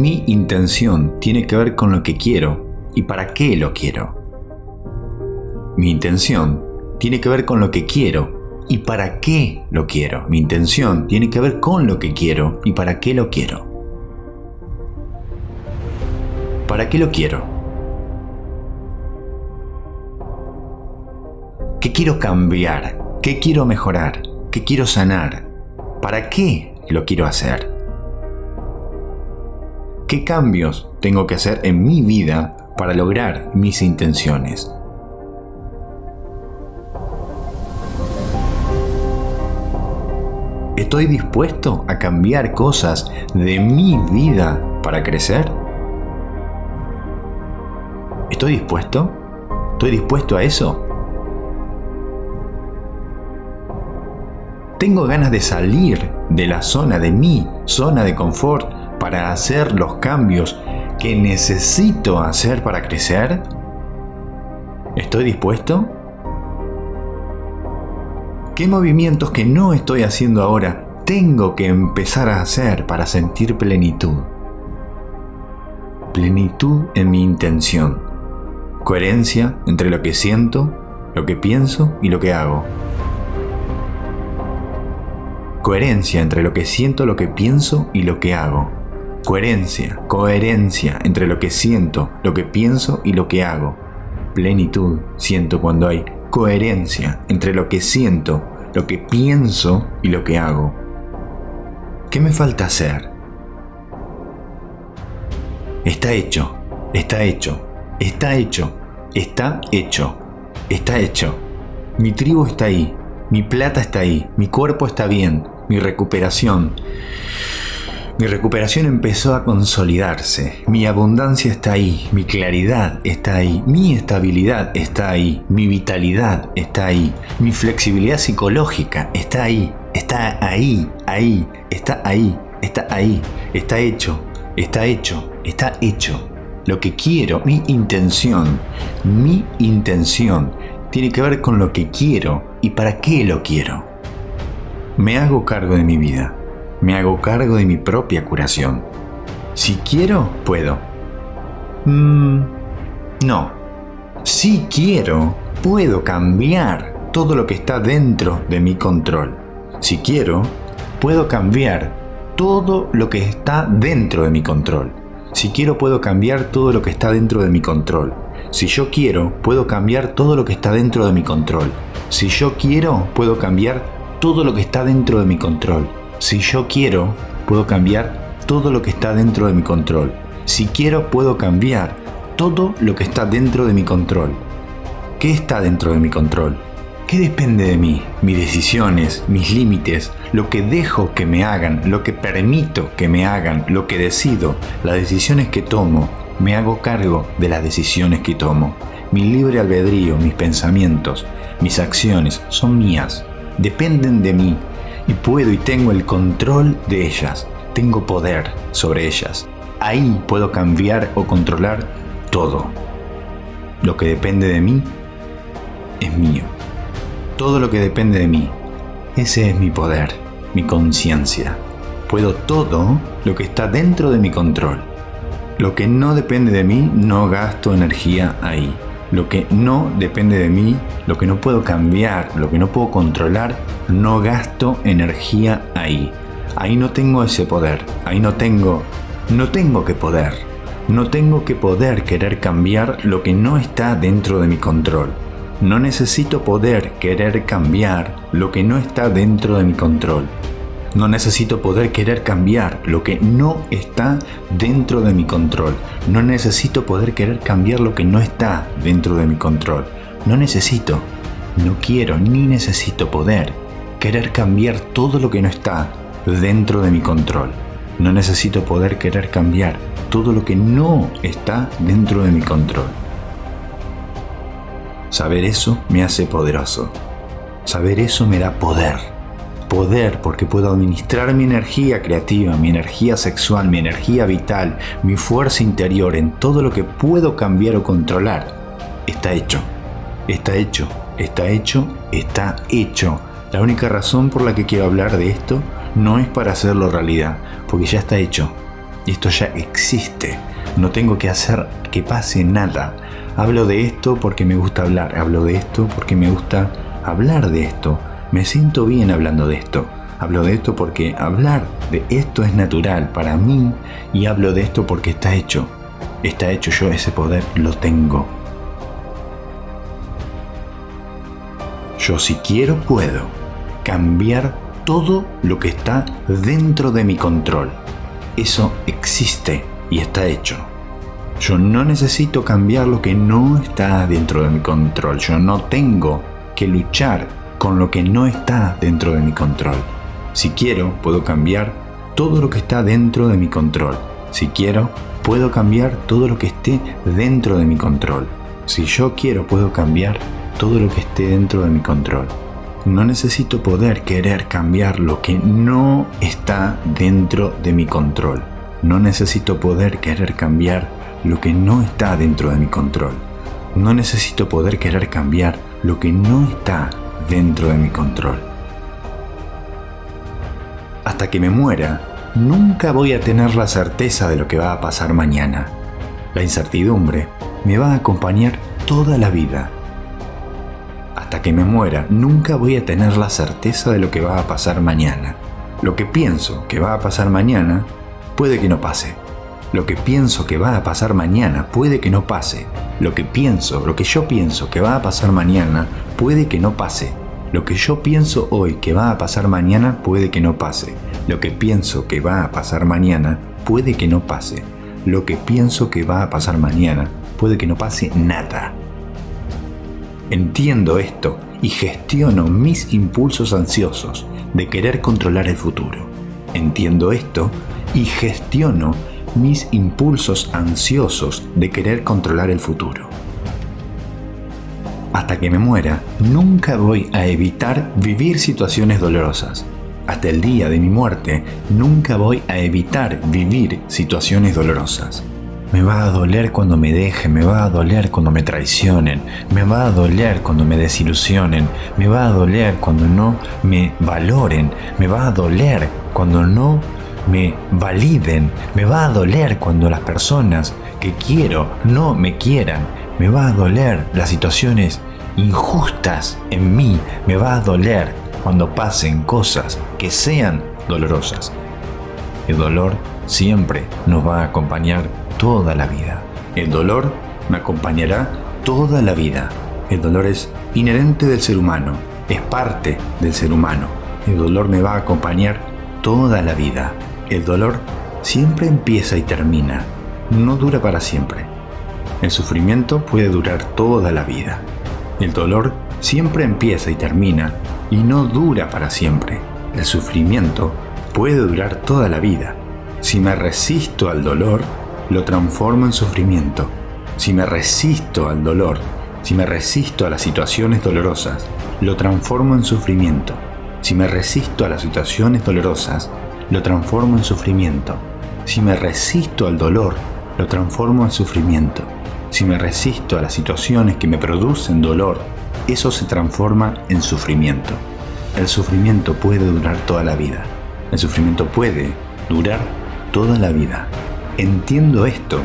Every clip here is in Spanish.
Mi intención tiene que ver con lo que quiero y para qué lo quiero. Mi intención tiene que ver con lo que quiero y para qué lo quiero. Mi intención tiene que ver con lo que quiero y para qué lo quiero. ¿Para qué lo quiero? ¿Qué quiero cambiar? ¿Qué quiero mejorar? ¿Qué quiero sanar? ¿Para qué lo quiero hacer? ¿Qué cambios tengo que hacer en mi vida para lograr mis intenciones? ¿Estoy dispuesto a cambiar cosas de mi vida para crecer? ¿Estoy dispuesto? ¿Estoy dispuesto a eso? Tengo ganas de salir de la zona de mi zona de confort para hacer los cambios que necesito hacer para crecer? ¿Estoy dispuesto? ¿Qué movimientos que no estoy haciendo ahora tengo que empezar a hacer para sentir plenitud? Plenitud en mi intención. Coherencia entre lo que siento, lo que pienso y lo que hago. Coherencia entre lo que siento, lo que pienso y lo que hago. Coherencia, coherencia entre lo que siento, lo que pienso y lo que hago. Plenitud siento cuando hay coherencia entre lo que siento, lo que pienso y lo que hago. ¿Qué me falta hacer? Está hecho, está hecho, está hecho, está hecho, está hecho. Mi tribu está ahí, mi plata está ahí, mi cuerpo está bien, mi recuperación. Mi recuperación empezó a consolidarse, mi abundancia está ahí, mi claridad está ahí, mi estabilidad está ahí, mi vitalidad está ahí, mi flexibilidad psicológica está ahí, está ahí, ahí, está ahí, está ahí, está hecho, está hecho, está hecho. Lo que quiero, mi intención, mi intención tiene que ver con lo que quiero y para qué lo quiero. Me hago cargo de mi vida me hago cargo de mi propia curación. Si quiero, puedo. Mm, no. Si quiero, puedo cambiar todo lo que está dentro de mi control. Si quiero, puedo cambiar todo lo que está dentro de mi control. Si quiero, puedo cambiar todo lo que está dentro de mi control. Si yo quiero, puedo cambiar todo lo que está dentro de mi control. Si yo quiero, puedo cambiar todo lo que está dentro de mi control. Si yo quiero, puedo cambiar todo lo que está dentro de mi control. Si quiero, puedo cambiar todo lo que está dentro de mi control. ¿Qué está dentro de mi control? ¿Qué depende de mí? Mis decisiones, mis límites, lo que dejo que me hagan, lo que permito que me hagan, lo que decido, las decisiones que tomo. Me hago cargo de las decisiones que tomo. Mi libre albedrío, mis pensamientos, mis acciones son mías. Dependen de mí y puedo y tengo el control de ellas, tengo poder sobre ellas. Ahí puedo cambiar o controlar todo. Lo que depende de mí es mío. Todo lo que depende de mí, ese es mi poder, mi conciencia. Puedo todo lo que está dentro de mi control. Lo que no depende de mí, no gasto energía ahí. Lo que no depende de mí, lo que no puedo cambiar, lo que no puedo controlar, no gasto energía ahí. Ahí no tengo ese poder, ahí no tengo, no tengo que poder. No tengo que poder querer cambiar lo que no está dentro de mi control. No necesito poder querer cambiar lo que no está dentro de mi control. No necesito poder querer cambiar lo que no está dentro de mi control. No necesito poder querer cambiar lo que no está dentro de mi control. No necesito, no quiero ni necesito poder querer cambiar todo lo que no está dentro de mi control. No necesito poder querer cambiar todo lo que no está dentro de mi control. Saber eso me hace poderoso. Saber eso me da poder poder porque puedo administrar mi energía creativa, mi energía sexual, mi energía vital, mi fuerza interior en todo lo que puedo cambiar o controlar. Está hecho, está hecho, está hecho, está hecho. La única razón por la que quiero hablar de esto no es para hacerlo realidad, porque ya está hecho. Esto ya existe. No tengo que hacer que pase nada. Hablo de esto porque me gusta hablar. Hablo de esto porque me gusta hablar de esto. Me siento bien hablando de esto. Hablo de esto porque hablar de esto es natural para mí y hablo de esto porque está hecho. Está hecho yo, ese poder lo tengo. Yo si quiero puedo cambiar todo lo que está dentro de mi control. Eso existe y está hecho. Yo no necesito cambiar lo que no está dentro de mi control. Yo no tengo que luchar con lo que no está dentro de mi control. Si quiero, puedo cambiar todo lo que está dentro de mi control. Si quiero, puedo cambiar todo lo que esté dentro de mi control. Si yo quiero, puedo cambiar todo lo que esté dentro de mi control. No necesito poder querer cambiar lo que no está dentro de mi control. No necesito poder querer cambiar lo que no está dentro de mi control. No necesito poder querer cambiar lo que no está dentro de mi control hasta que me muera, nunca voy a tener la certeza de lo que va a pasar mañana. La incertidumbre me va a acompañar toda la vida. Hasta que me muera, nunca voy a tener la certeza de lo que va a pasar mañana. Lo que pienso que va a pasar mañana puede que no pase. Lo que pienso que va a pasar mañana puede que no pase. Lo que pienso, lo que yo pienso que va a pasar mañana puede que no pase. Lo que yo pienso hoy que va a pasar mañana puede que no pase. Lo que pienso que va a pasar mañana puede que no pase. Lo que pienso que va a pasar mañana puede que no pase nada. Entiendo esto y gestiono mis impulsos ansiosos de querer controlar el futuro. Entiendo esto y gestiono mis impulsos ansiosos de querer controlar el futuro hasta que me muera, nunca voy a evitar vivir situaciones dolorosas. Hasta el día de mi muerte, nunca voy a evitar vivir situaciones dolorosas. Me va a doler cuando me dejen, me va a doler cuando me traicionen, me va a doler cuando me desilusionen, me va a doler cuando no me valoren, me va a doler cuando no me validen, me va a doler cuando las personas que quiero no me quieran, me va a doler las situaciones injustas en mí, me va a doler cuando pasen cosas que sean dolorosas. El dolor siempre nos va a acompañar toda la vida. El dolor me acompañará toda la vida. El dolor es inherente del ser humano, es parte del ser humano. El dolor me va a acompañar toda la vida. El dolor siempre empieza y termina, no dura para siempre. El sufrimiento puede durar toda la vida. El dolor siempre empieza y termina y no dura para siempre. El sufrimiento puede durar toda la vida. Si me resisto al dolor, lo transformo en sufrimiento. Si me resisto al dolor, si me resisto a las situaciones dolorosas, lo transformo en sufrimiento. Si me resisto a las situaciones dolorosas, lo transformo en sufrimiento. Si me resisto al dolor, lo transformo en sufrimiento. Si me resisto a las situaciones que me producen dolor, eso se transforma en sufrimiento. El sufrimiento puede durar toda la vida. El sufrimiento puede durar toda la vida. Entiendo esto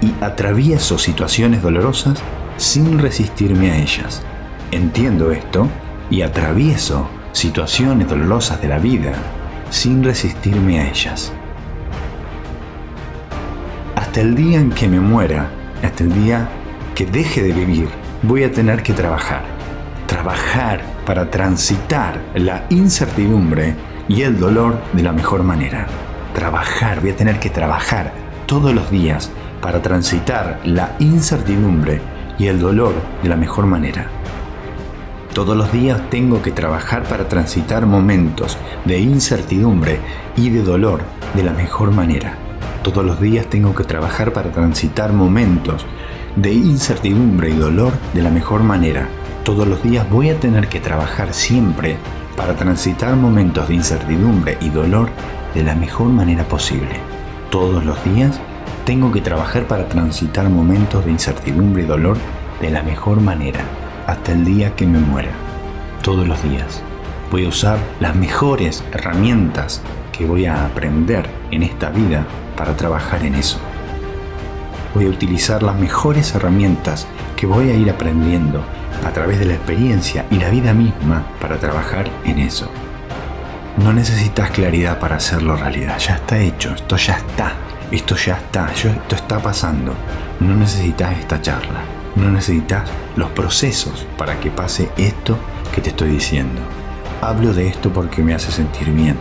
y atravieso situaciones dolorosas sin resistirme a ellas. Entiendo esto y atravieso situaciones dolorosas de la vida sin resistirme a ellas. Hasta el día en que me muera, hasta el día que deje de vivir, voy a tener que trabajar. Trabajar para transitar la incertidumbre y el dolor de la mejor manera. Trabajar, voy a tener que trabajar todos los días para transitar la incertidumbre y el dolor de la mejor manera. Todos los días tengo que trabajar para transitar momentos de incertidumbre y de dolor de la mejor manera. Todos los días tengo que trabajar para transitar momentos de incertidumbre y dolor de la mejor manera. Todos los días voy a tener que trabajar siempre para transitar momentos de incertidumbre y dolor de la mejor manera posible. Todos los días tengo que trabajar para transitar momentos de incertidumbre y dolor de la mejor manera, hasta el día que me muera. Todos los días voy a usar las mejores herramientas que voy a aprender en esta vida para trabajar en eso. Voy a utilizar las mejores herramientas que voy a ir aprendiendo a través de la experiencia y la vida misma para trabajar en eso. No necesitas claridad para hacerlo realidad, ya está hecho, esto ya está, esto ya está, esto está pasando. No necesitas esta charla, no necesitas los procesos para que pase esto que te estoy diciendo. Hablo de esto porque me hace sentir bien.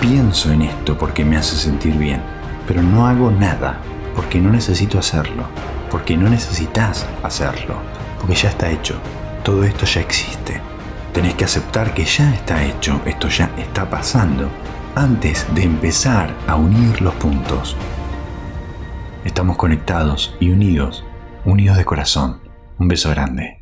Pienso en esto porque me hace sentir bien, pero no hago nada porque no necesito hacerlo, porque no necesitas hacerlo, porque ya está hecho. Todo esto ya existe. Tenés que aceptar que ya está hecho, esto ya está pasando, antes de empezar a unir los puntos. Estamos conectados y unidos, unidos de corazón. Un beso grande.